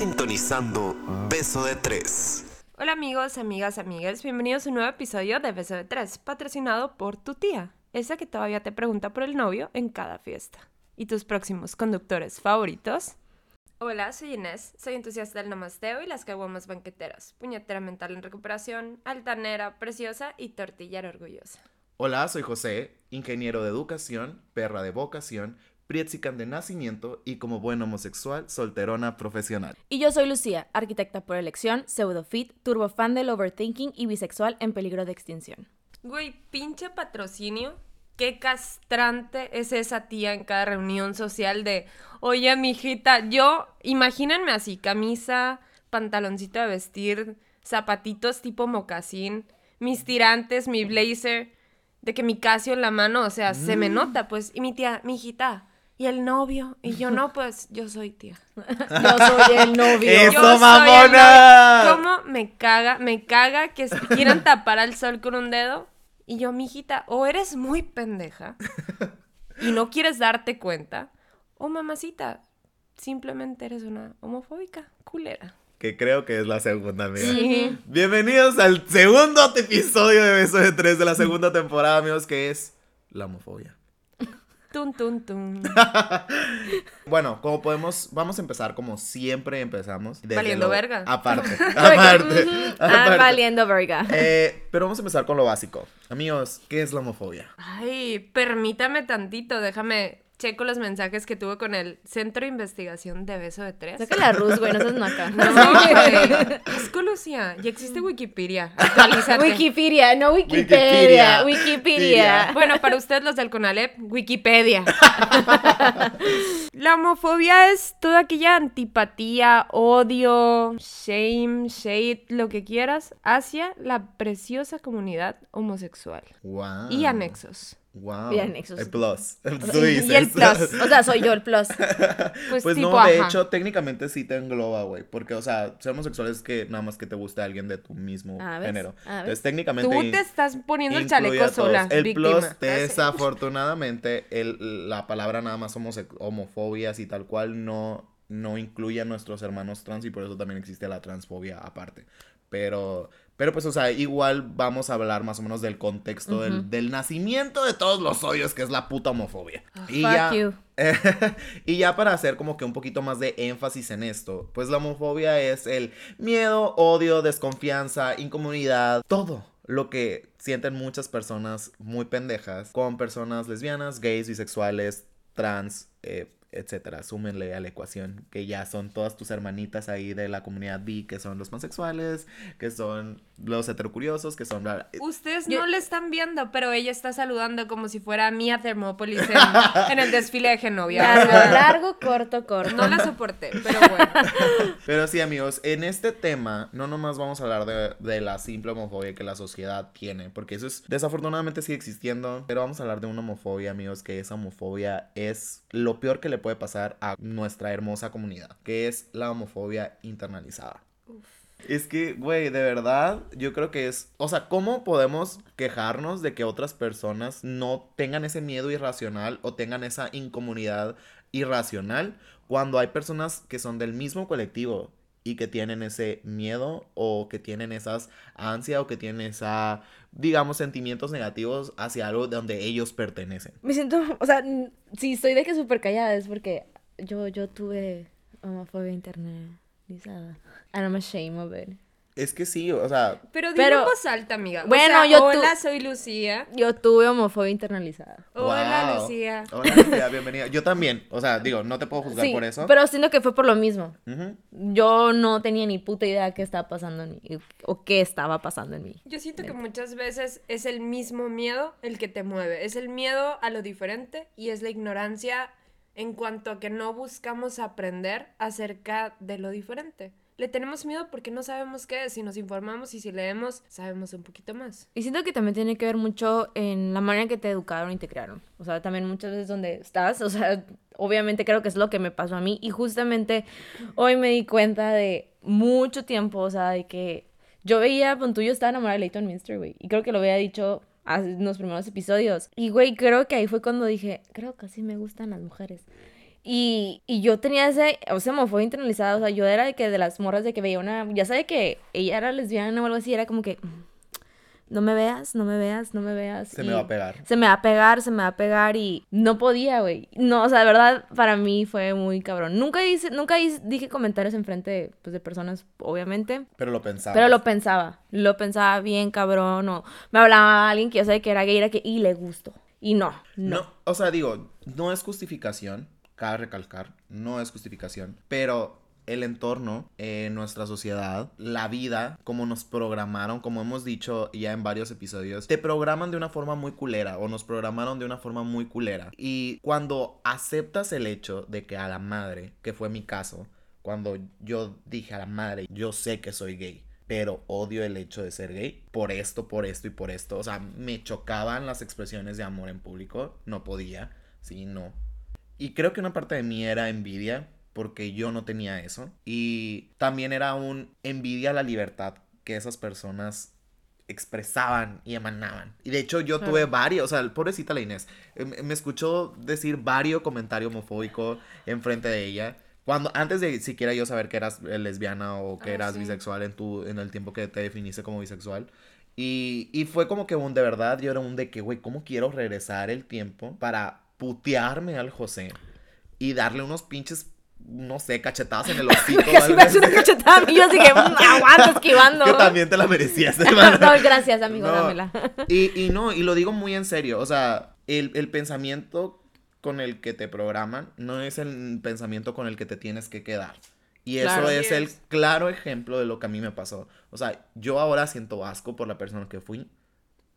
sintonizando Beso de Tres. Hola amigos, amigas, amigas, bienvenidos a un nuevo episodio de Beso de Tres, patrocinado por tu tía, esa que todavía te pregunta por el novio en cada fiesta. ¿Y tus próximos conductores favoritos? Hola, soy Inés, soy entusiasta del namasteo y las caguamas banqueteras, puñetera mental en recuperación, altanera, preciosa y tortillera orgullosa. Hola, soy José, ingeniero de educación, perra de vocación, prietzican de nacimiento y como buen homosexual, solterona profesional. Y yo soy Lucía, arquitecta por elección, pseudofit, turbofan del overthinking y bisexual en peligro de extinción. Güey, pinche patrocinio. Qué castrante es esa tía en cada reunión social de, oye, mijita, yo, imagínense así, camisa, pantaloncito de vestir, zapatitos tipo mocasín, mis tirantes, mi blazer, de que mi casio en la mano, o sea, se me nota, pues, y mi tía, mi hijita, y el novio, y yo no, pues, yo soy tía. Yo soy el novio. ¡Eso, Yo soy el mamona! novio. ¿Cómo me caga? Me caga que quieran tapar al sol con un dedo. Y yo, mijita, o eres muy pendeja y no quieres darte cuenta, o mamacita, simplemente eres una homofóbica culera. Que creo que es la segunda, amiga. Sí. Bienvenidos al segundo episodio de Beso de Tres de la segunda temporada, amigos, que es la homofobia. Tun, tun, tun. Bueno, como podemos, vamos a empezar como siempre empezamos. desde Valiendo lo- verga. Aparte, aparte. Ah, aparte. valiendo verga. Eh, pero vamos a empezar con lo básico. Amigos, ¿qué es la homofobia? Ay, permítame tantito, déjame checo los mensajes que tuve con el Centro de Investigación de Beso de Tres. Saca la Rus, güey, no seas naca. No, güey. Es. Ya existe Wikipedia. Actualízate. Wikipedia, no Wikipedia. Wikipedia. Wikipedia. Bueno, para ustedes los del Conalep, Wikipedia. La homofobia es toda aquella antipatía, odio, shame, shade, lo que quieras, hacia la preciosa comunidad homosexual. Wow. Y anexos. Wow. Y anexos. El plus. Tú Y dices. el plus. O sea, soy yo el plus. Pues, Pues tipo, no, de ajá. hecho, técnicamente sí te engloba, güey. Porque, o sea, ser homosexual es que nada más que te guste alguien de tu mismo Ah, género. Ah. Entonces, técnicamente. Tú te estás poniendo el chaleco sola, El víctima. plus, Ah, desafortunadamente, el, la palabra nada más homose- homofobias y tal cual no, no incluye a nuestros hermanos trans y por eso también existe la transfobia aparte. Pero, pero pues, o sea, igual vamos a hablar más o menos del contexto del, del nacimiento de todos los hoyos, que es la puta homofobia. y, fuck ya, you. y ya para hacer como que un poquito más de énfasis en esto, pues la homofobia es el miedo, odio, desconfianza, incomodidad, todo lo que sienten muchas personas muy pendejas con personas lesbianas, gays, bisexuales, trans, eh, etcétera. Súmenle a la ecuación que ya son todas tus hermanitas ahí de la comunidad bi, que son los pansexuales, que son los heterocuriosos, que son... bla- Ustedes Yo- no le están viendo, pero ella está saludando como si fuera Mia Thermopolis en, en el desfile de Genovia. Largo, largo, corto, corto. No la soporté, pero bueno. Pero sí, amigos, en este tema no nomás vamos a hablar de, de la simple homofobia que la sociedad tiene, porque eso es desafortunadamente sigue existiendo, pero vamos a hablar de una homofobia, amigos, que esa homofobia es lo peor que le puede pasar a nuestra hermosa comunidad, que es la homofobia internalizada. Es que, güey, de verdad, yo creo que es, o sea, ¿cómo podemos quejarnos de que otras personas no tengan ese miedo irracional o tengan esa incomodidad irracional cuando hay personas que son del mismo colectivo y que tienen ese miedo o que tienen esas ansia o que tienen esa, digamos, sentimientos negativos hacia algo donde ellos pertenecen? Me siento, o sea, si estoy de que súper callada es porque yo, yo tuve homofobia internalizada. And I'm ashamed of it. Es que sí, o sea, Pero dilo Pero- en voz alta, amiga. O Bueno, sea, yo tu- hola, soy Lucía. Yo tuve homofobia internalizada. Hola, wow. Lucía. Hola, Lucía, bienvenida. Yo también, o sea, digo, no te puedo juzgar Sí, por eso. pero siento que fue por lo mismo. Yo no tenía ni puta idea qué estaba pasando en mí o qué estaba pasando en mí. Yo siento que muchas veces es el mismo miedo el que te mueve. Es el miedo a lo diferente y es la ignorancia en cuanto a que no buscamos aprender acerca de lo diferente. Le tenemos miedo porque no sabemos qué. Si nos informamos y si leemos, sabemos un poquito más. Y siento que también tiene que ver mucho en la manera en que te educaron y te crearon. O sea, también muchas veces donde estás, o sea, obviamente creo que es lo que me pasó a mí. Y justamente hoy me di cuenta de mucho tiempo, o sea, de que yo veía, con tú, yo estaba enamorada de Leighton Minster, güey. Y creo que lo había dicho en los primeros episodios. Y, güey, creo que ahí fue cuando dije, creo que así me gustan las mujeres. Y, y yo tenía ese, o sea, homofobia internalizada, o sea, yo era de que de las morras de que veía una, ya sabe que ella era lesbiana o algo así, era como que, "Mm, no me veas, no me veas, no me veas. Se y me va a pegar. Se me va a pegar, se me va a pegar y no podía, güey. No, o sea, de verdad, para mí fue muy cabrón. Nunca hice, nunca hice- dije comentarios enfrente de, pues, de personas, obviamente, Pero lo pensaba. pero lo pensaba, lo pensaba bien cabrón, o me hablaba alguien que yo sabía que era gay, era que, y le gusto. Y no, no. No, o sea, digo, no es justificación, cabe recalcar, no es justificación, pero el entorno, eh, nuestra sociedad, la vida, como nos programaron, como hemos dicho ya en varios episodios, te programan de una forma muy culera o nos programaron de una forma muy culera. Y cuando aceptas el hecho de que a la madre, que fue mi caso, cuando yo dije a la madre, yo sé que soy gay, pero odio el hecho de ser gay por esto, por esto y por esto. O sea, me chocaban las expresiones de amor en público, no podía, sí, no. Y creo que una parte de mí era envidia porque yo no tenía eso. Y también era un envidia a la libertad que esas personas expresaban y emanaban. Y de hecho yo Claro. tuve varios, o sea, pobrecita la Inés, eh, me escuchó decir varios comentarios homofóbicos enfrente de ella. Cuando, antes de siquiera yo saber que eras lesbiana o que Ah, eras sí. bisexual en tu, en el tiempo que te definiste como bisexual. Y, y fue como que un de verdad, yo era un de que, güey, ¿cómo quiero regresar el tiempo para putearme al José y darle unos pinches, no sé, cachetadas en el hocico? me hace una cachetada a mí, yo así que, "Mm, aguanta esquivando. Que también te la merecías, no, gracias, amigo, No. dámela. Y, y no, y lo digo muy en serio, o sea, el, el pensamiento con el que te programan no es el pensamiento con el que te tienes que quedar. Y eso Claro. es Así el es. claro ejemplo de lo que a mí me pasó. O sea, yo ahora siento asco por la persona que fui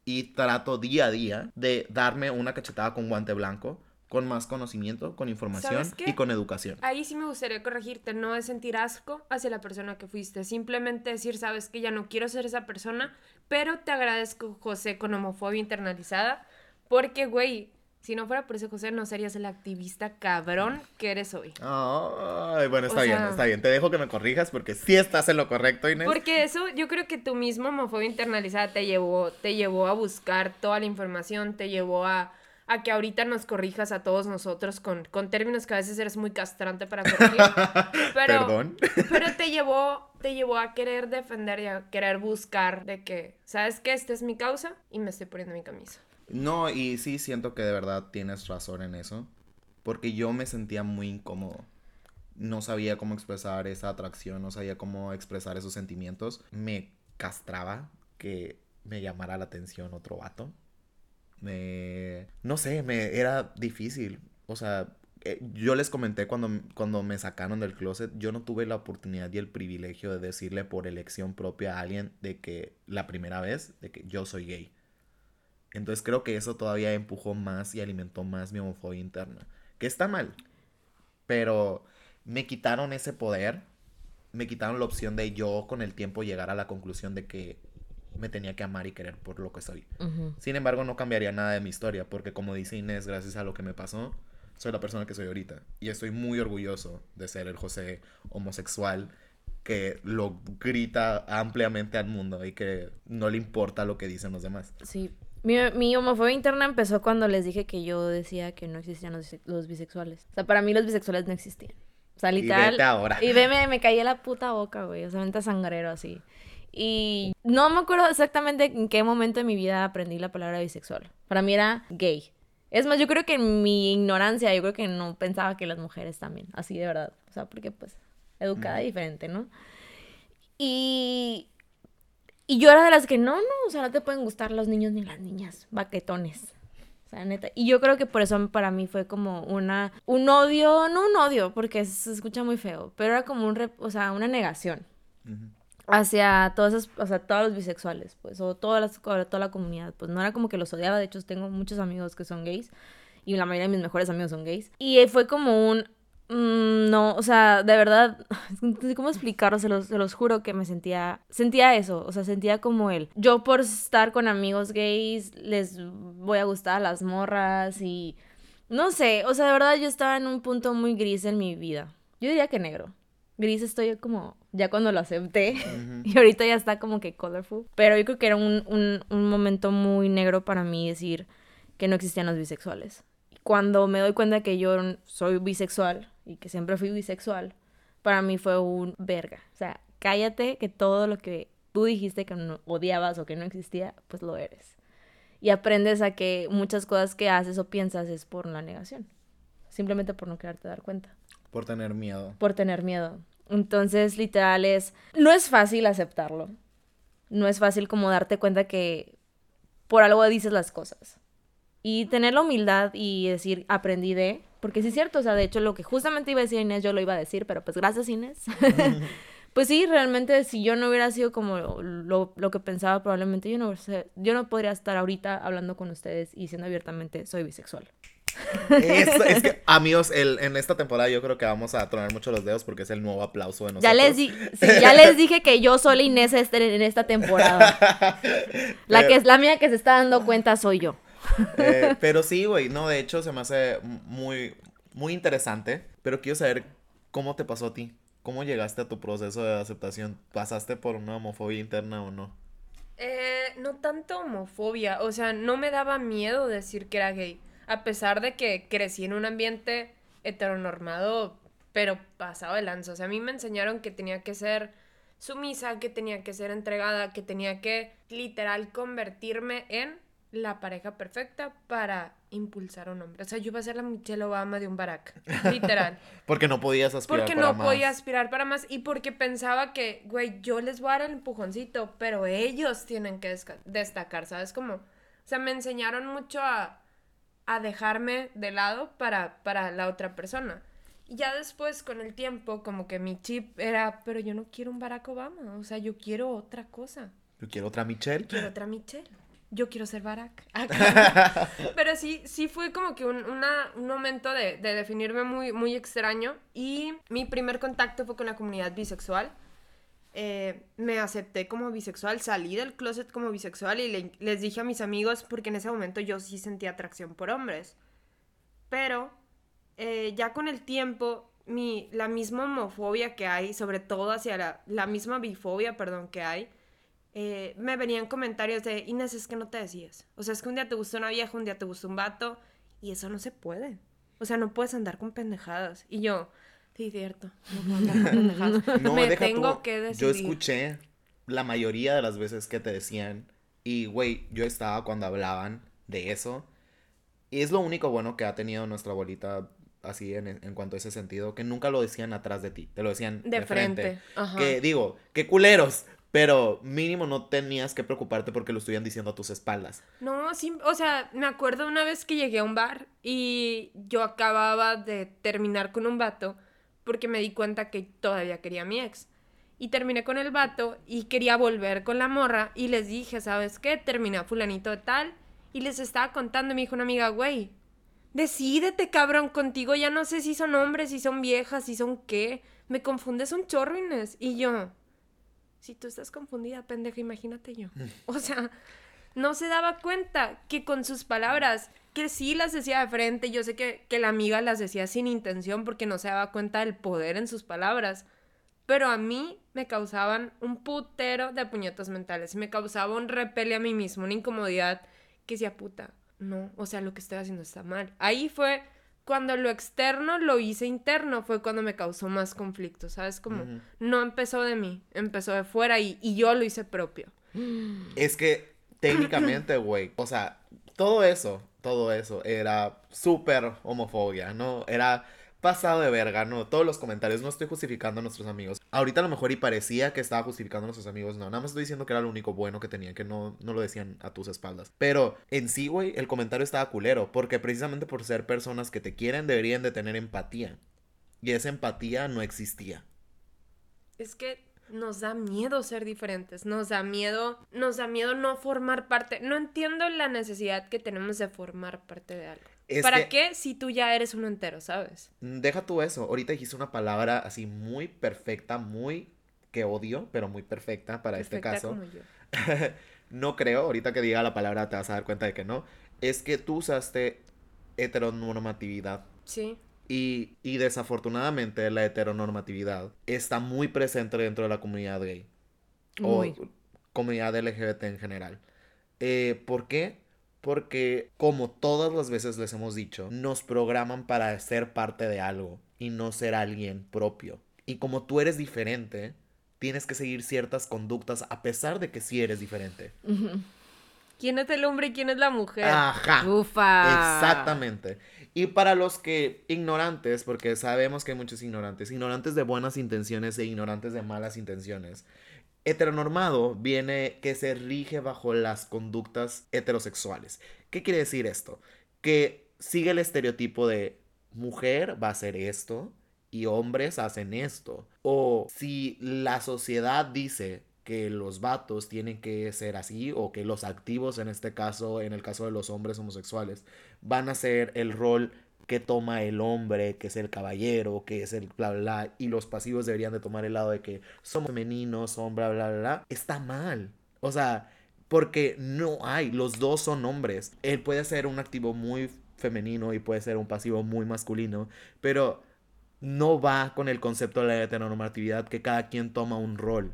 y trato día a día de darme una cachetada con guante blanco, con más conocimiento, con información y con educación. Ahí sí me gustaría corregirte, no es sentir asco hacia la persona que fuiste, simplemente decir, sabes que ya no quiero ser esa persona, pero te agradezco, José, con homofobia internalizada, porque, güey, si no fuera por ese José, no serías el activista cabrón que eres hoy. Ay, bueno, está O bien, sea- está bien. Te dejo que me corrijas porque sí estás en lo correcto, Inés. Porque eso, yo creo que tu misma homofobia internalizada te llevó, te llevó a buscar toda la información, te llevó a, a que ahorita nos corrijas a todos nosotros con, con términos que a veces eres muy castrante para corregir. Pero, Perdón. Pero te llevó, te llevó a querer defender y a querer buscar de que, ¿sabes qué? Esta es mi causa y me estoy poniendo mi camisa. No, y sí siento que de verdad tienes razón en eso. Porque yo me sentía muy incómodo. No sabía cómo expresar esa atracción, no sabía cómo expresar esos sentimientos. Me castraba que me llamara la atención otro vato. Me... No sé, me era difícil. O sea, eh, yo les comenté cuando, cuando me sacaron del closet, yo no tuve la oportunidad y el privilegio de decirle por elección propia a alguien de que la primera vez, de que yo soy gay. Entonces creo que eso todavía empujó más y alimentó más mi homofobia interna. Que está mal. Pero me quitaron ese poder. Me quitaron la opción de yo con el tiempo llegar a la conclusión de que me tenía que amar y querer por lo que soy. Ujú. Sin embargo, no cambiaría nada de mi historia. Porque como dice Inés, gracias a lo que me pasó, soy la persona que soy ahorita. Y estoy muy orgulloso de ser el José homosexual que lo grita ampliamente al mundo y que no le importa lo que dicen los demás. Sí. Mi, mi homofobia interna empezó cuando les dije que yo decía que no existían los, los bisexuales. O sea, para mí los bisexuales no existían. O sea, Y literal. vete ahora. Y veme, me caí en la puta boca, güey. O sea, vente sangrero así. Y no me acuerdo exactamente en qué momento de mi vida aprendí la palabra bisexual. Para mí era gay. Es más, yo creo que en mi ignorancia, yo creo que no pensaba que las mujeres también, así de verdad. O sea, porque pues, educada Ujú. diferente, ¿no? Y, y yo era de las que no, no, o sea, no te pueden gustar los niños ni las niñas, baquetones. O sea, neta. Y yo creo que por eso para mí fue como una, un odio, no un odio, porque se escucha muy feo, pero era como un, rep- o sea, una negación hacia todos esos, o sea, todos los bisexuales, pues, o todas las, toda la comunidad, pues, no era como que los odiaba, de hecho, tengo muchos amigos que son gays, y la mayoría de mis mejores amigos son gays, y fue como un, mm, no, o sea, de verdad, no sé cómo explicarlo, se los, se los juro que me sentía, sentía eso, o sea, sentía como él, yo por estar con amigos gays, les voy a gustar a las morras, y, no sé, o sea, de verdad yo estaba en un punto muy gris en mi vida, yo diría que negro, gris estoy como ya cuando lo acepté y ahorita ya está como que colorful. Pero yo creo que era un, un, un momento muy negro para mí decir que no existían los bisexuales. Cuando me doy cuenta que yo soy bisexual y que siempre fui bisexual, para mí fue un verga. O sea, cállate que todo lo que tú dijiste que no odiabas o que no existía, pues lo eres. Y aprendes a que muchas cosas que haces o piensas es por la negación. Simplemente por no quererte dar cuenta. Por tener miedo. Por tener miedo. Entonces, literal es, no es fácil aceptarlo. No es fácil como darte cuenta que por algo dices las cosas. Y tener la humildad y decir, aprendí de, porque sí es cierto, o sea, de hecho lo que justamente iba a decir Inés, yo lo iba a decir, pero pues gracias Inés. pues sí, realmente si yo no hubiera sido como lo, lo que pensaba, probablemente yo no, yo no podría estar ahorita hablando con ustedes y diciendo abiertamente, soy bisexual. Es, es, que, amigos, el, en esta temporada yo creo que vamos a tronar mucho los dedos porque es el nuevo aplauso de nosotros. Ya les, di ya les dije que yo soy Inés este, en esta temporada. La que es la mía que se está dando cuenta soy yo. Eh, pero sí, güey, no, de hecho se me hace muy, muy interesante. Pero quiero saber cómo te pasó a ti. ¿Cómo llegaste a tu proceso de aceptación? ¿Pasaste por una homofobia interna o no? Eh, no tanto homofobia, o sea, no me daba miedo decir que era gay, a pesar de que crecí en un ambiente heteronormado, pero pasado de lanza. O sea, a mí me enseñaron que tenía que ser sumisa, que tenía que ser entregada, que tenía que literal convertirme en la pareja perfecta para impulsar a un hombre. O sea, yo iba a ser la Michelle Obama de un barack, literal. porque no podías aspirar porque para no podía aspirar para más y porque pensaba que, güey, yo les voy a dar el empujoncito, pero ellos tienen que destacar, ¿sabes? Como, o sea, me enseñaron mucho a, a dejarme de lado para, para la otra persona. Y ya después, con el tiempo, como que mi chip era, pero yo no quiero un Barack Obama, o sea, yo quiero otra cosa. Yo quiero otra Michelle. Quiero otra Michelle yo quiero ser Barack. Pero sí, sí fue como que un, momento de, definirme muy, muy extraño. Y mi primer contacto fue con la comunidad bisexual. Eh, me acepté como bisexual, salí del closet como bisexual y les dije a mis amigos, porque en ese momento yo sí sentía atracción por hombres. Pero eh, ya con el tiempo, mi, la misma homofobia que hay, sobre todo hacia la, la misma bifobia, perdón, que hay, eh, me venían comentarios de, Inés, es que no te decías. O sea, es que un día te gustó una vieja, un día te gustó un vato, y eso no se puede. O sea, no puedes andar con pendejadas. Y yo, sí, cierto, no puedo andar con pendejadas. me tengo que decidir. Yo escuché la mayoría de las veces que te decían, y güey, yo estaba cuando hablaban de eso. Y es lo único bueno que ha tenido nuestra abuelita así en, en, cuanto a ese sentido, que nunca lo decían atrás de ti, te lo decían de, frente. Que digo, qué culeros, pero mínimo no tenías que preocuparte porque lo estuvieran diciendo a tus espaldas. No, sí, o sea, me acuerdo una vez que llegué a un bar y yo acababa de terminar con un vato porque me di cuenta que todavía quería a mi ex. Y terminé con el vato y quería volver con la morra y les dije, ¿sabes qué? Terminé a fulanito de tal y les estaba contando me dijo una amiga, güey, decídete cabrón, contigo ya no sé si son hombres, si son viejas, si son qué. Me confundes un chorro, Inés. Y yo, si tú estás confundida, pendeja, imagínate yo. Mm. O sea, no se daba cuenta que con sus palabras, que sí las decía de frente, yo sé que, que la amiga las decía sin intención porque no se daba cuenta del poder en sus palabras, pero a mí me causaban un putero de puñetas mentales, me causaba un repele a mí mismo, una incomodidad que decía, puta, no, o sea, lo que estoy haciendo está mal. Ahí fue cuando lo externo lo hice interno fue cuando me causó más conflicto, ¿sabes? Como no empezó de mí, empezó de fuera y, y yo lo hice propio. Es que técnicamente, güey, o sea, todo eso, todo eso era súper homofobia, ¿no? Era pasado de verga, no, todos los comentarios, no estoy justificando a nuestros amigos. Ahorita a lo mejor y parecía que estaba justificando a nuestros amigos, no, nada más estoy diciendo que era lo único bueno que tenía, que no, no lo decían a tus espaldas. Pero en sí, güey, el comentario estaba culero, porque precisamente por ser personas que te quieren deberían de tener empatía. Y esa empatía no existía. Es que nos da miedo ser diferentes, nos da miedo, nos da miedo no formar parte. No entiendo la necesidad que tenemos de formar parte de algo. ¿Para qué si tú ya eres uno entero, sabes? Mm, deja tú eso. Ahorita dijiste una palabra así muy perfecta, muy que odio, pero muy perfecta para este caso. Como yo. no creo, ahorita que diga la palabra te vas a dar cuenta de que no. Es que tú usaste heteronormatividad. Sí. Y, y desafortunadamente la heteronormatividad está muy presente dentro de la comunidad gay. Muy. O comunidad LGBT en general. Eh, ¿Por qué? Porque, como todas las veces les hemos dicho, nos programan para ser parte de algo y no ser alguien propio. Y como tú eres diferente, tienes que seguir ciertas conductas a pesar de que sí eres diferente. ¿Quién es el hombre y quién es la mujer? Ajá. Ufa. Exactamente. Y para los que ignorantes, porque sabemos que hay muchos ignorantes, ignorantes de buenas intenciones e ignorantes de malas intenciones. Heteronormado viene que se rige bajo las conductas heterosexuales. ¿Qué quiere decir esto? Que sigue el estereotipo de mujer va a hacer esto y hombres hacen esto. O si la sociedad dice que los vatos tienen que ser así o que los activos en este caso, en el caso de los hombres homosexuales, van a ser el rol que toma el hombre, que es el caballero, que es el bla bla bla, y los pasivos deberían de tomar el lado de que son femeninos, son bla bla bla, bla, está mal. O sea, porque no hay, los dos son hombres. Él puede ser un activo muy femenino y puede ser un pasivo muy masculino, pero no va con el concepto de la heteronormatividad que cada quien toma un rol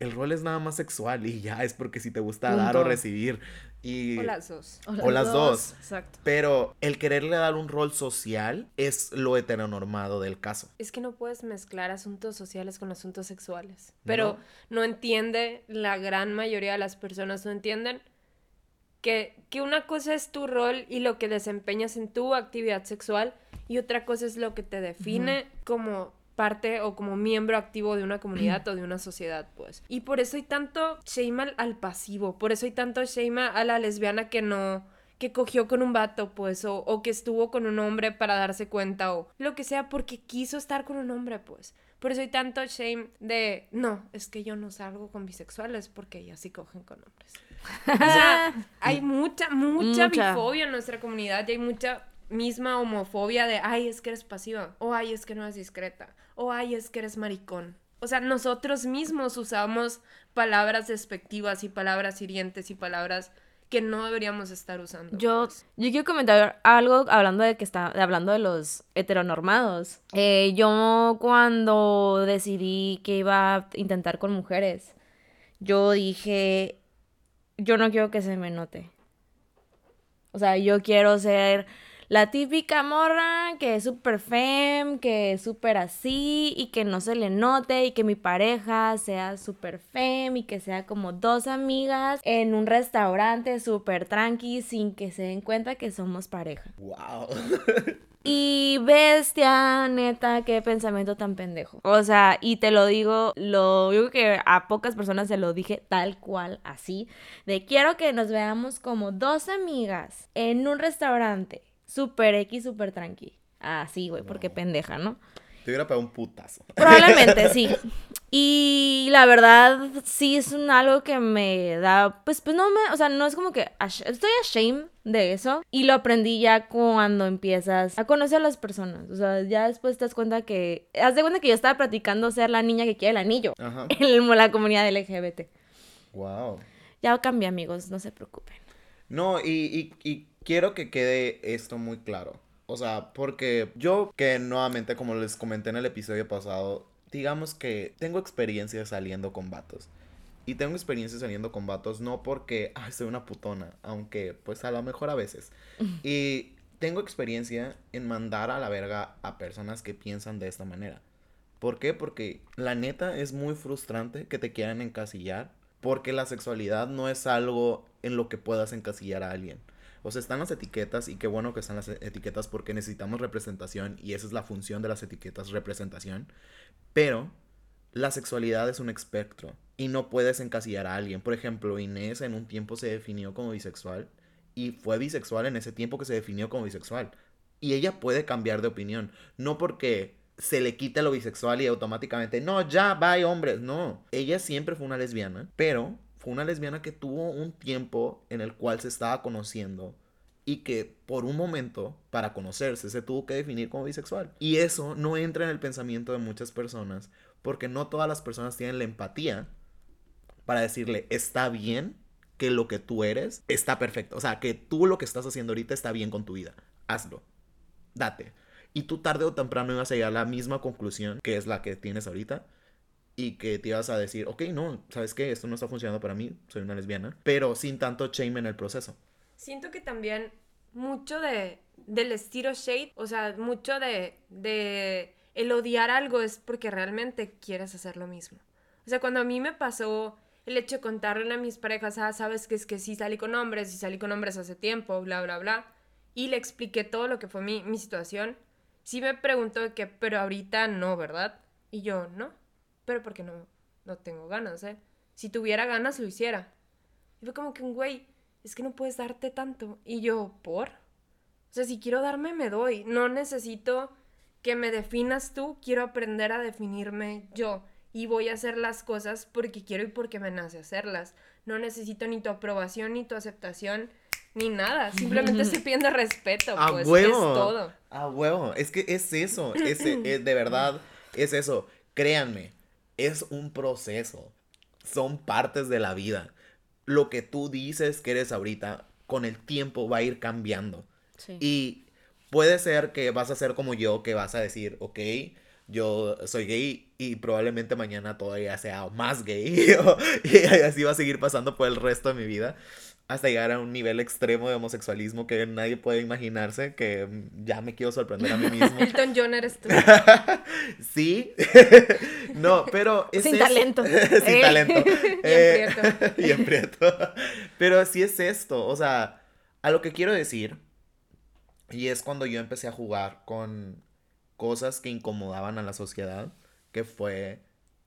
el rol es nada más sexual y ya es porque si te gusta dar o recibir. Y... O las dos. O las dos. Exacto. Pero el quererle dar un rol social es lo heteronormado del caso. Es que no puedes mezclar asuntos sociales con asuntos sexuales. Pero no, entiende, la gran mayoría de las personas no entienden que, que una cosa es tu rol y lo que desempeñas en tu actividad sexual y otra cosa es lo que te define como parte o como miembro activo de una comunidad o de una sociedad, pues. Y por eso hay tanto shame al, al pasivo, por eso hay tanto shame a la lesbiana que no, que cogió con un vato, pues, o, o que estuvo con un hombre para darse cuenta, o lo que sea, porque quiso estar con un hombre, pues. Por eso hay tanto shame de, no, es que yo no salgo con bisexuales porque ellas sí cogen con hombres. O sea, hay mucha, mucha, Mucha. bifobia en nuestra comunidad y hay mucha misma homofobia de, ay, es que eres pasiva, o ay, es que no eres discreta, o ay, es que eres maricón. O sea, nosotros mismos usamos palabras despectivas y palabras hirientes y palabras que no deberíamos estar usando. Yo, pues. yo quiero comentar algo hablando de que está hablando de los heteronormados. Eh, yo cuando decidí que iba a intentar con mujeres, yo dije, yo no quiero que se me note. O sea, yo quiero ser la típica morra que es súper fem, que es súper así y que no se le note y que mi pareja sea súper fem y que sea como dos amigas en un restaurante súper tranqui sin que se den cuenta que somos pareja. ¡Wow! Y bestia, neta, qué pensamiento tan pendejo. O sea, y te lo digo, lo digo que a pocas personas se lo dije tal cual, así, de quiero que nos veamos como dos amigas en un restaurante, súper X, súper tranqui. Así, güey, porque pendeja, ¿no? Te hubiera pegado un putazo. Probablemente, sí. Y la verdad, sí es un algo que me da, pues, pues no me, o sea, no es como que estoy ashamed de eso. Y lo aprendí ya cuando empiezas a conocer a las personas. O sea, ya después te das cuenta que, haz de cuenta que yo estaba practicando ser la niña que quiere el anillo Ajá. en la comunidad LGBT. ¡Wow! Ya cambié, amigos, no se preocupen. No, y, y- y quiero que quede esto muy claro. O sea, porque yo que nuevamente, como les comenté en el episodio pasado, digamos que tengo experiencia saliendo con vatos. Y tengo experiencia saliendo con vatos no porque, ay, soy una putona, aunque pues a lo mejor a veces. Y tengo experiencia en mandar a la verga a personas que piensan de esta manera. ¿Por qué? Porque la neta es muy frustrante que te quieran encasillar. Porque la sexualidad no es algo en lo que puedas encasillar a alguien. O sea, están las etiquetas y qué bueno que están las etiquetas porque necesitamos representación y esa es la función de las etiquetas, representación. Pero la sexualidad es un espectro y no puedes encasillar a alguien. Por ejemplo, Inés en un tiempo se definió como bisexual y fue bisexual en ese tiempo que se definió como bisexual. Y ella puede cambiar de opinión, no porque se le quite lo bisexual y automáticamente, no, ya, bye, hombres. No, ella siempre fue una lesbiana, pero fue una lesbiana que tuvo un tiempo en el cual se estaba conociendo y que por un momento, para conocerse, se tuvo que definir como bisexual. Y eso no entra en el pensamiento de muchas personas, porque no todas las personas tienen la empatía para decirle, está bien que lo que tú eres está perfecto. O sea, que tú lo que estás haciendo ahorita está bien con tu vida. Hazlo. Date. Y tú tarde o temprano ibas a llegar a la misma conclusión que es la que tienes ahorita. Y que te ibas a decir, ok, no, ¿sabes qué? Esto no está funcionando para mí, soy una lesbiana. Pero sin tanto shame en el proceso. siento que también mucho de, del estilo shade, o sea, mucho de, de el odiar algo es porque realmente quieres hacer lo mismo. O sea, cuando a mí me pasó el hecho de contarle a mis parejas, ah, sabes que es que sí salí con hombres, y salí con hombres hace tiempo, bla, bla, bla, y le expliqué todo lo que fue mi, mi situación, sí me preguntó que, pero ahorita no, ¿verdad? Y yo, no, pero porque no, no tengo ganas, ¿eh? Si tuviera ganas, lo hiciera. Y fue como que, güey, es que no puedes darte tanto. Y yo, ¿por? O sea, si quiero darme, me doy. No necesito que me definas tú, quiero aprender a definirme yo. Y voy a hacer las cosas porque quiero y porque me nace hacerlas. No necesito ni tu aprobación, ni tu aceptación, ni nada. Simplemente estoy pidiendo respeto, A pues. huevo. Es todo. A huevo. Es que es eso. Es, es- de verdad, es eso. Créanme, es un proceso. Son partes de la vida. Lo que tú dices que eres ahorita, con el tiempo va a ir cambiando. Sí. Y puede ser que vas a ser como yo, que vas a decir, ok, yo soy gay y probablemente mañana todavía sea más gay. y así va a seguir pasando por el resto de mi vida. Hasta llegar a un nivel extremo de homosexualismo que nadie puede imaginarse, que ya me quiero sorprender a mí mismo. Elton John eres tú. sí. no, pero es Sin eso. talento. Sin Eh. talento. Eh, y en prieto. Pero sí es esto. O sea, a lo que quiero decir. Y es cuando yo empecé a jugar con cosas que incomodaban a la sociedad. Que fue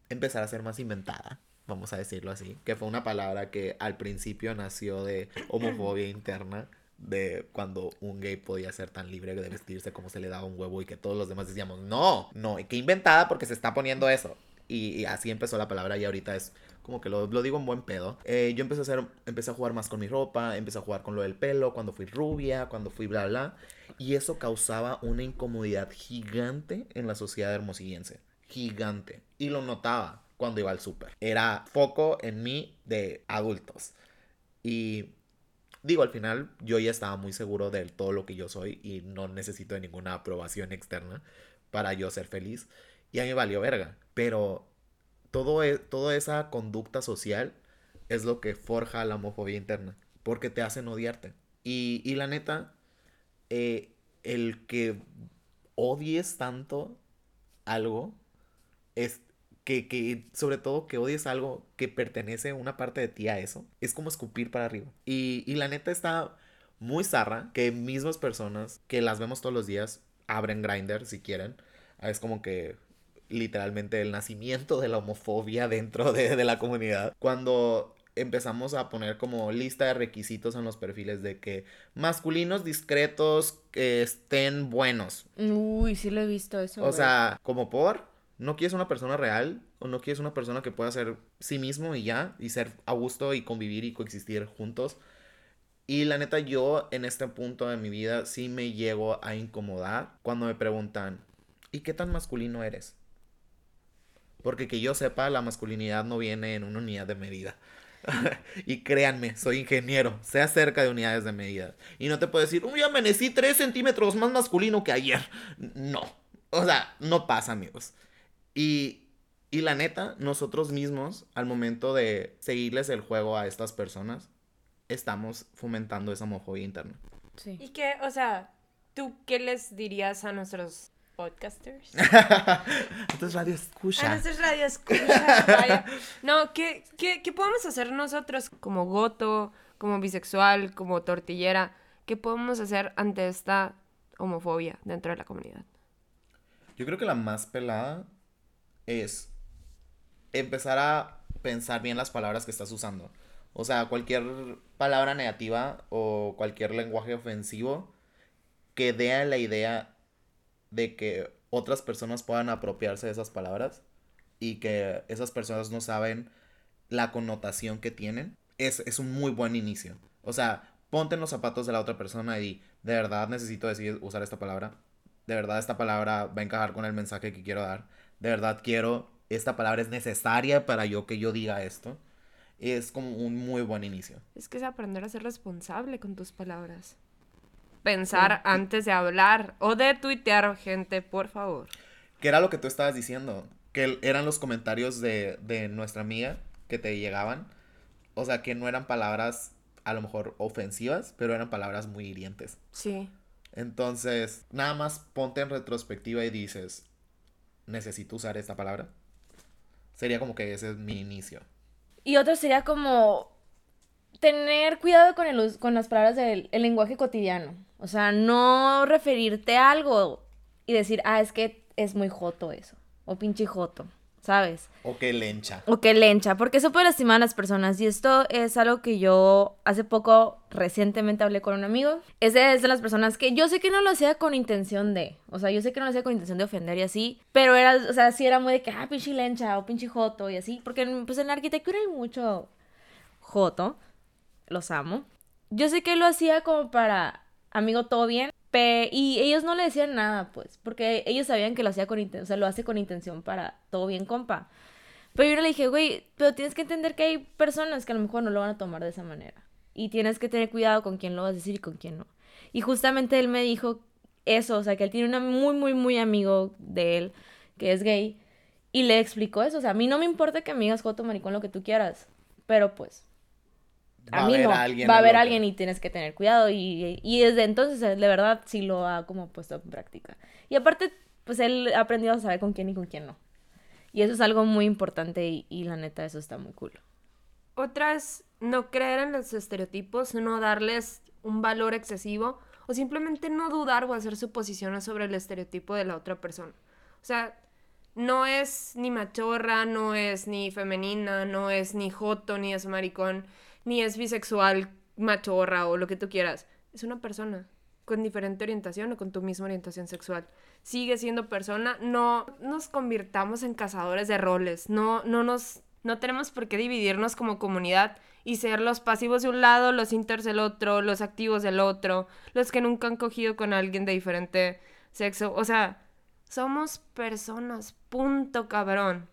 empezar a ser más inventada. Vamos a decirlo así. Que fue una palabra que al principio nació de homofobia interna. De cuando un gay podía ser tan libre de vestirse como se le daba un huevo y que todos los demás decíamos, no, no, que inventada porque se está poniendo eso. Y, y así empezó la palabra y ahorita es como que lo, lo digo en buen pedo. Eh, yo empecé a hacer, empecé a jugar más con mi ropa, empecé a jugar con lo del pelo, cuando fui rubia, cuando fui bla bla. Y eso causaba una incomodidad gigante en la sociedad hermosillense. Gigante. Y lo notaba cuando iba al súper. Era foco en mí de adultos. Y digo, al final yo ya estaba muy seguro de todo lo que yo soy y no necesito de ninguna aprobación externa para yo ser feliz. Y a mí valió verga. Pero todo e- toda esa conducta social es lo que forja la homofobia interna. Porque te hacen odiarte. Y, y la neta, eh, el que odies tanto algo es que, que, sobre todo que odies algo que pertenece una parte de ti a eso, es como escupir para arriba. Y, y la neta está muy zarra que mismas personas que las vemos todos los días abren Grindr si quieren. Es como que literalmente el nacimiento de la homofobia dentro de, de la comunidad. Cuando empezamos a poner como lista de requisitos en los perfiles de que masculinos discretos que estén buenos. Uy, sí lo he visto eso. O güey. sea, como por, no quieres una persona real o no quieres una persona que pueda ser sí mismo y ya, y ser a gusto y convivir y coexistir juntos. Y la neta, yo en este punto de mi vida sí me llego a incomodar cuando me preguntan, ¿y qué tan masculino eres? Porque que yo sepa, la masculinidad no viene en una unidad de medida. y créanme, soy ingeniero, sé acerca de unidades de medida. Y no te puedo decir, uy, amanecí 3 centímetros más masculino que ayer. No. O sea, no pasa, amigos. Y, y la neta, nosotros mismos, al momento de seguirles el juego a estas personas, estamos fomentando esa homofobia interna. Sí. Y que, o sea, ¿tú qué les dirías a nuestros podcasters? Entonces, radio A escucha. nuestros radio escucha, vaya. No, ¿qué, qué, qué podemos hacer nosotros como goto, como bisexual, como tortillera? ¿Qué podemos hacer ante esta homofobia dentro de la comunidad? Yo creo que la más pelada es empezar a pensar bien las palabras que estás usando. O sea, cualquier palabra negativa o cualquier lenguaje ofensivo que dé la idea de que otras personas puedan apropiarse de esas palabras y que esas personas no saben la connotación que tienen, es, es un muy buen inicio. O sea, ponte en los zapatos de la otra persona y de verdad necesito decir, usar esta palabra. De verdad esta palabra va a encajar con el mensaje que quiero dar. De verdad quiero, esta palabra es necesaria para yo que yo diga esto. Es como un muy buen inicio. Es que es aprender a ser responsable con tus palabras. Pensar antes de hablar o de tuitear, gente, por favor. ¿Qué era lo que tú estabas diciendo? Que eran los comentarios de, de nuestra amiga que te llegaban. O sea, que no eran palabras a lo mejor ofensivas, pero eran palabras muy hirientes. Sí. Entonces, nada más ponte en retrospectiva y dices, necesito usar esta palabra. Sería como que ese es mi inicio. Y otro sería como tener cuidado con, el, con las palabras del el lenguaje cotidiano. O sea, no referirte a algo y decir, ah, es que es muy joto eso. O pinche joto, ¿sabes? O que lencha. O que lencha, porque eso puede lastimar a las personas. Y esto es algo que yo hace poco, recientemente hablé con un amigo. Ese es de las personas que yo sé que no lo hacía con intención de, o sea, yo sé que no lo hacía con intención de ofender y así, pero era, o sea, sí era muy de que, ah, pinche lencha o pinche joto y así, porque pues en la arquitectura hay mucho joto, los amo. Yo sé que lo hacía como para, amigo, todo bien. Y ellos no le decían nada, pues, porque ellos sabían que lo hacía con intención, o sea, lo hace con intención para todo bien, compa. Pero yo le dije, güey, pero tienes que entender que hay personas que a lo mejor no lo van a tomar de esa manera. Y tienes que tener cuidado con quién lo vas a decir y con quién no. Y justamente él me dijo eso, o sea, que él tiene un muy, muy, muy amigo de él que es gay. Y le explicó eso, o sea, a mí no me importa que me digas joto, maricón, lo que tú quieras. Pero pues, a Va a mí haber no. alguien Va a haber alguien y tienes que tener cuidado. Y, y desde entonces, eh, de verdad, sí lo ha como puesto en práctica. Y aparte, pues él ha aprendido a saber con quién y con quién no. Y eso es algo muy importante y, y la neta, eso está muy cool. Otra es no creer en los estereotipos, no darles un valor excesivo o simplemente no dudar o hacer suposiciones sobre el estereotipo de la otra persona. O sea, no es ni machorra, no es ni femenina, no es ni joto, ni es maricón, ni es bisexual, machorra o lo que tú quieras. Es una persona con diferente orientación o con tu misma orientación sexual. Sigue siendo persona, no nos convirtamos en cazadores de roles, no, no nos, no tenemos por qué dividirnos como comunidad y ser los pasivos de un lado, los inters del otro, los activos del otro, los que nunca han cogido con alguien de diferente sexo. O sea, somos personas, punto cabrón.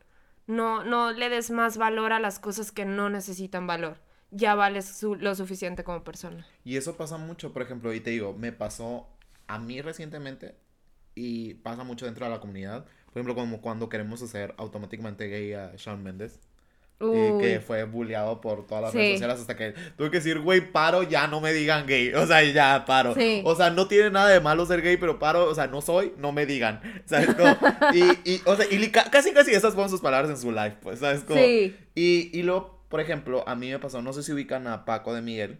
No, no le des más valor a las cosas que no necesitan valor. Ya vales su- lo suficiente como persona. Y eso pasa mucho, por ejemplo, y te digo, me pasó a mí recientemente y pasa mucho dentro de la comunidad. Por ejemplo, como cuando queremos hacer automáticamente gay a Shawn Mendes. eh, que fue bulleado por todas las Sí. redes sociales hasta que tuve que decir, güey, paro, ya no me digan gay. O sea, ya paro. Sí. O sea, no tiene nada de malo ser gay, pero paro, o sea, no soy, no me digan. ¿Sabes? Como- y, y, o sea, y casi, casi esas fueron sus palabras en su live, pues, ¿sabes? Como, Sí. y, y luego, por ejemplo, a mí me pasó, no sé si ubican a Paco de Miguel,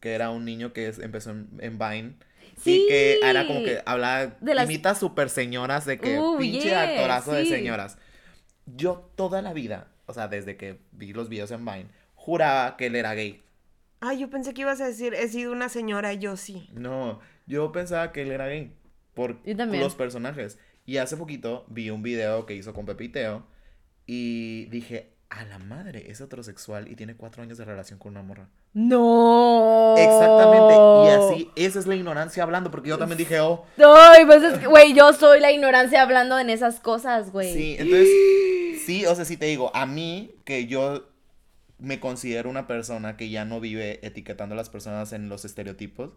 que era un niño que es- empezó en, en Vine. Sí. Y que era como que hablaba, De las- imita super señoras de que Uh, pinche yeah, actorazo de sí. señoras. Yo toda la vida, o sea, desde que vi los videos en Vine, juraba que él era gay. Ay, yo pensé que ibas a decir, he sido una señora, y yo sí. No, yo pensaba que él era gay por los personajes. Y hace poquito vi un video que hizo con Pepiteo y dije, a la madre, es heterosexual y tiene cuatro años de relación con una morra. No. Exactamente, y así, esa es la ignorancia hablando, porque yo también dije, oh, Ay, pues es que, güey, yo soy la ignorancia hablando en esas cosas, güey. sí, entonces, sí, o sea, sí te digo, a mí, que yo me considero una persona que ya no vive etiquetando a las personas en los estereotipos,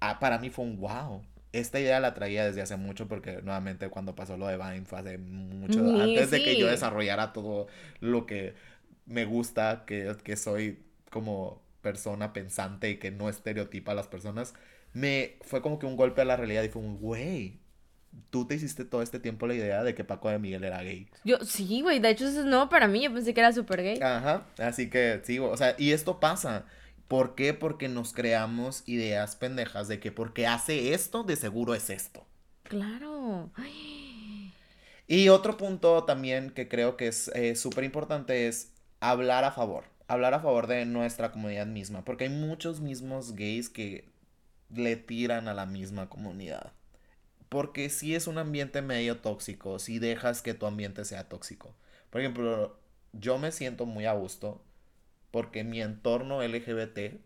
ah, para mí fue un wow. Esta idea la traía desde hace mucho porque nuevamente cuando pasó lo de Vine fue hace mucho Sí, antes de que yo desarrollara todo lo que me gusta, que, que soy como persona pensante y que no estereotipa a las personas. Me fue como que un golpe a la realidad y fue un güey. Tú te hiciste todo este tiempo la idea de que Paco de Miguel era gay. Yo, sí, güey, de hecho eso es nuevo para mí, yo pensé que era súper gay. Ajá, así que sí, o sea, y esto pasa. ¿Por qué? Porque nos creamos ideas pendejas de que porque hace esto, de seguro es esto. Claro. Y otro punto también que creo que es eh, súper importante es hablar a favor. Hablar a favor de nuestra comunidad misma. Porque hay muchos mismos gays que le tiran a la misma comunidad. Porque si es un ambiente medio tóxico, si dejas que tu ambiente sea tóxico. Por ejemplo, yo me siento muy a gusto porque mi entorno LGBT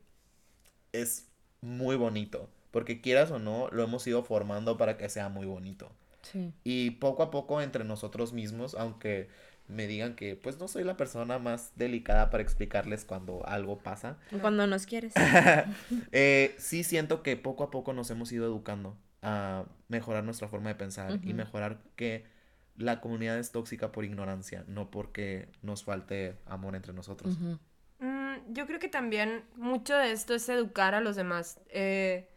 es muy bonito. Porque quieras o no, lo hemos ido formando para que sea muy bonito. Sí. Y poco a poco entre nosotros mismos, aunque me digan que pues no soy la persona más delicada para explicarles cuando algo pasa, Cuando nos quieres. eh, sí siento que poco a poco nos hemos ido educando a mejorar nuestra forma de pensar y mejorar que la comunidad es tóxica por ignorancia, no porque nos falte amor entre nosotros. Mm, Mm, yo creo que también mucho de esto es educar a los demás. eh,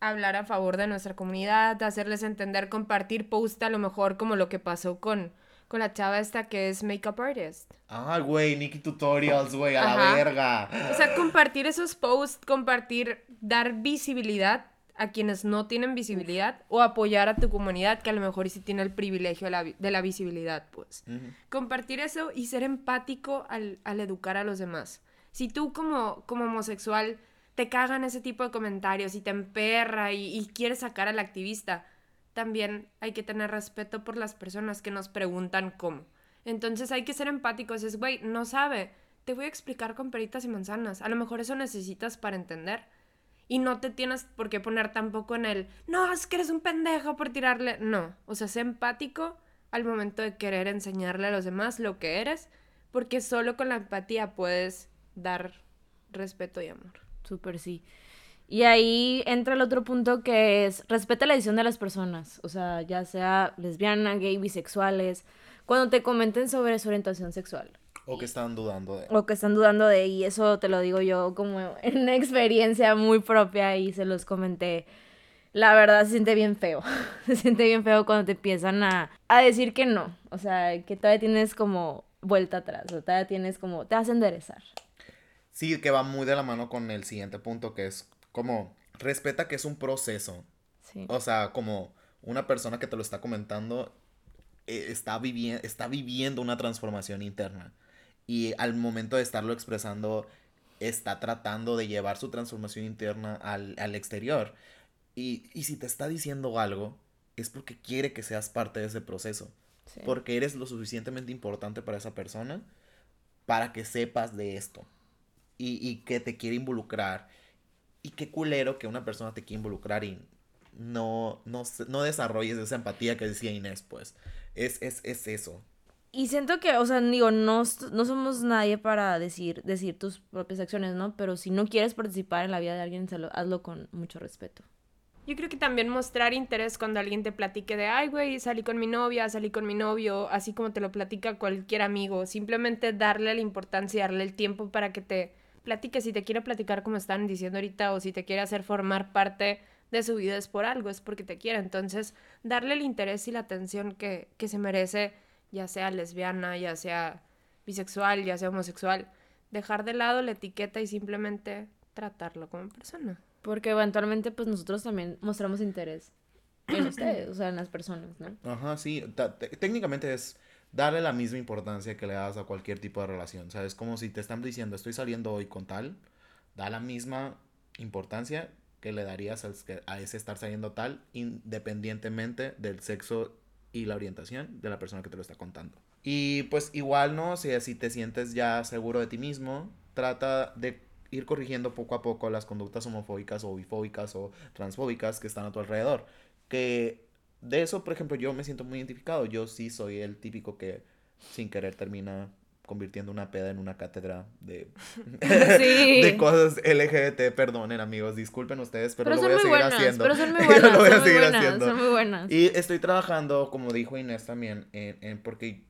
hablar a favor de nuestra comunidad, hacerles entender, compartir post a lo mejor como lo que pasó con, con la chava esta que es makeup artist. Ah, güey, Nikki Tutorials, güey, a la verga. O sea, compartir esos posts, compartir, dar visibilidad a quienes no tienen visibilidad o apoyar a tu comunidad que a lo mejor sí tiene el privilegio de la, de la visibilidad, pues. Compartir eso y ser empático al, al educar a los demás. Si tú como, como homosexual te cagan ese tipo de comentarios y te emperra y, y quieres sacar al activista, también hay que tener respeto por las personas que nos preguntan cómo. Entonces hay que ser empáticos. Es, güey, no sabe. Te voy a explicar con peritas y manzanas. A lo mejor eso necesitas para entender. Y no te tienes por qué poner tampoco en el, no, es que eres un pendejo por tirarle. No, o sea, sé empático al momento de querer enseñarle a los demás lo que eres, porque solo con la empatía puedes dar respeto y amor. Súper sí. Y ahí entra el otro punto que es respeta la decisión de las personas, o sea, ya sea lesbiana, gay, bisexuales, cuando te comenten sobre su orientación sexual O que están dudando de. o que están dudando de, y eso te lo digo yo como en una experiencia muy propia y se los comenté. La verdad se siente bien feo, se siente bien feo cuando te empiezan a, a decir que no, o sea, que todavía tienes como vuelta atrás, o todavía tienes como, te vas a enderezar. Sí, que va muy de la mano con el siguiente punto, que es como, respeta que es un proceso. Sí. O sea, como una persona que te lo está comentando eh, está, vivi- está viviendo una transformación interna. Y al momento de estarlo expresando, está tratando de llevar su transformación interna al, al exterior. Y, y si te está diciendo algo, es porque quiere que seas parte de ese proceso. sí. Porque eres lo suficientemente importante para esa persona para que sepas de esto. Y, y que te quiere involucrar. Y qué culero que una persona te quiere involucrar y no, no, no desarrolles esa empatía que decía Inés, pues. Es, es, es eso. Y siento que, o sea, digo, no, no somos nadie para decir, decir tus propias acciones, ¿no? Pero si no quieres participar en la vida de alguien, hazlo con mucho respeto. Yo creo que también mostrar interés cuando alguien te platique de, ay, güey, salí con mi novia, salí con mi novio, así como te lo platica cualquier amigo. Simplemente darle la importancia y darle el tiempo para que te platique. Si te quiere platicar como están diciendo ahorita o si te quiere hacer formar parte de su vida es por algo, es porque te quiere. Entonces, darle el interés y la atención que, que se merece, ya sea lesbiana, ya sea bisexual, ya sea homosexual. Dejar de lado la etiqueta y simplemente tratarlo como persona. Porque eventualmente, pues nosotros también mostramos interés en ustedes, o sea, en las personas, ¿no? Ajá, sí. técnicamente es darle la misma importancia que le das a cualquier tipo de relación. ¿Sabes? Como si te están diciendo, estoy saliendo hoy con tal, da la misma importancia que le darías a ese estar saliendo tal, independientemente del sexo y la orientación de la persona que te lo está contando. Y pues igual, ¿no? Si si te sientes ya seguro de ti mismo, trata de ir corrigiendo poco a poco las conductas homofóbicas o bifóbicas o transfóbicas que están a tu alrededor. Que de eso, por ejemplo, yo me siento muy identificado. Yo sí soy el típico que sin querer termina convirtiendo una peda en una cátedra de, Sí. de cosas LGBT. Perdonen, amigos, disculpen ustedes, pero, Pero lo voy a seguir buenas, haciendo. pero son muy Yo buenas, lo voy a son muy seguir buenas, haciendo. son muy buenas. Y estoy trabajando, como dijo Inés también, en, en- porque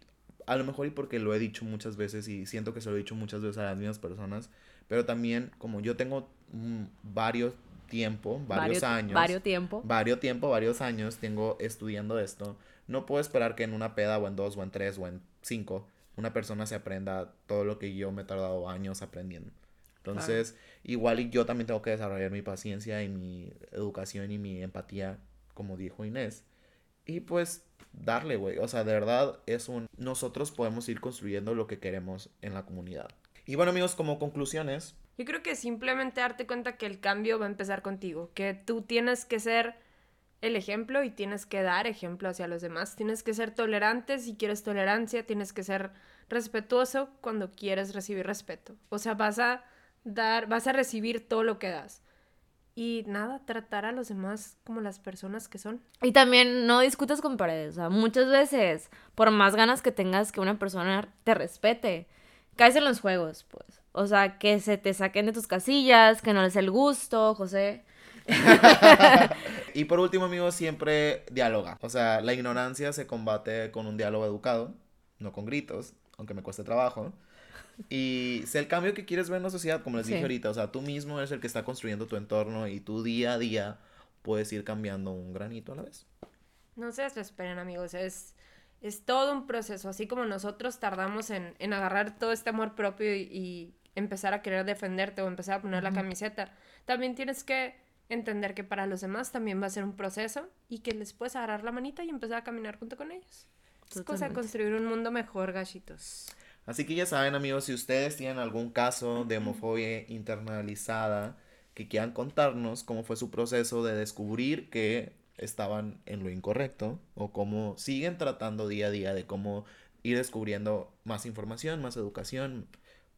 a lo mejor y porque lo he dicho muchas veces y siento que se lo he dicho muchas veces a las mismas personas, pero también como yo tengo mm, varios tiempo, varios Vario- años, vario tiempo. varios tiempo, varios años tengo estudiando esto, no puedo esperar que en una peda o en dos o en tres o en cinco una persona se aprenda todo lo que yo me he tardado años aprendiendo. Entonces, igual y yo también tengo que desarrollar mi paciencia y mi educación y mi empatía, como dijo Inés. Y pues darle, güey. O sea, de verdad es un... Nosotros podemos ir construyendo lo que queremos en la comunidad. Y bueno, amigos, como conclusiones, Yo creo que simplemente darte cuenta que el cambio va a empezar contigo, que tú tienes que ser el ejemplo y tienes que dar ejemplo hacia los demás. Tienes que ser tolerante si quieres tolerancia, tienes que ser respetuoso cuando quieres recibir respeto. O sea, vas a dar, vas a recibir todo lo que das. Y nada, tratar a los demás como las personas que son. Y también no discutas con paredes. Muchas veces, por más ganas que tengas que una persona te respete, caes en los juegos, pues. O sea, que se te saquen de tus casillas, que no les el gusto, José. Y por último, amigos, siempre dialoga. O sea, la ignorancia se combate con un diálogo educado, no con gritos, aunque me cueste trabajo. Y sé el cambio que quieres ver en la sociedad, como les dije ahorita. O sea, tú mismo eres el que está construyendo tu entorno y tú día a día puedes ir cambiando un granito a la vez. No se desesperen, amigos. Es, es todo un proceso. Así como nosotros tardamos en, en agarrar todo este amor propio y, y empezar a querer defenderte o empezar a poner la camiseta, también tienes que entender que para los demás también va a ser un proceso y que les puedes agarrar la manita y empezar a caminar junto con ellos. Es cosa de construir un mundo mejor, gallitos. Así que ya saben, amigos, si ustedes tienen algún caso de homofobia internalizada que quieran contarnos cómo fue su proceso de descubrir que estaban en lo incorrecto o cómo siguen tratando día a día de cómo ir descubriendo más información, más educación.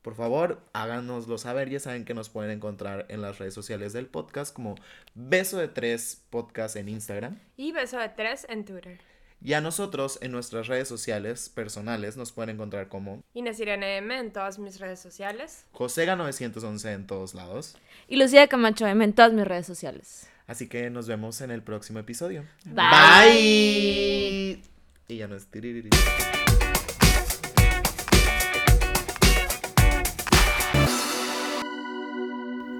Por favor, háganoslo saber. Ya saben que nos pueden encontrar en las redes sociales del podcast como Beso de Tres Podcast en Instagram. Y beso de tres en Twitter. Y a nosotros en nuestras redes sociales personales nos pueden encontrar como Inés Irene M en todas mis redes sociales. Josega911 en todos lados. Y Lucía Camacho M en todas mis redes sociales. Así que nos vemos en el próximo episodio. Bye. Bye. Y ya no es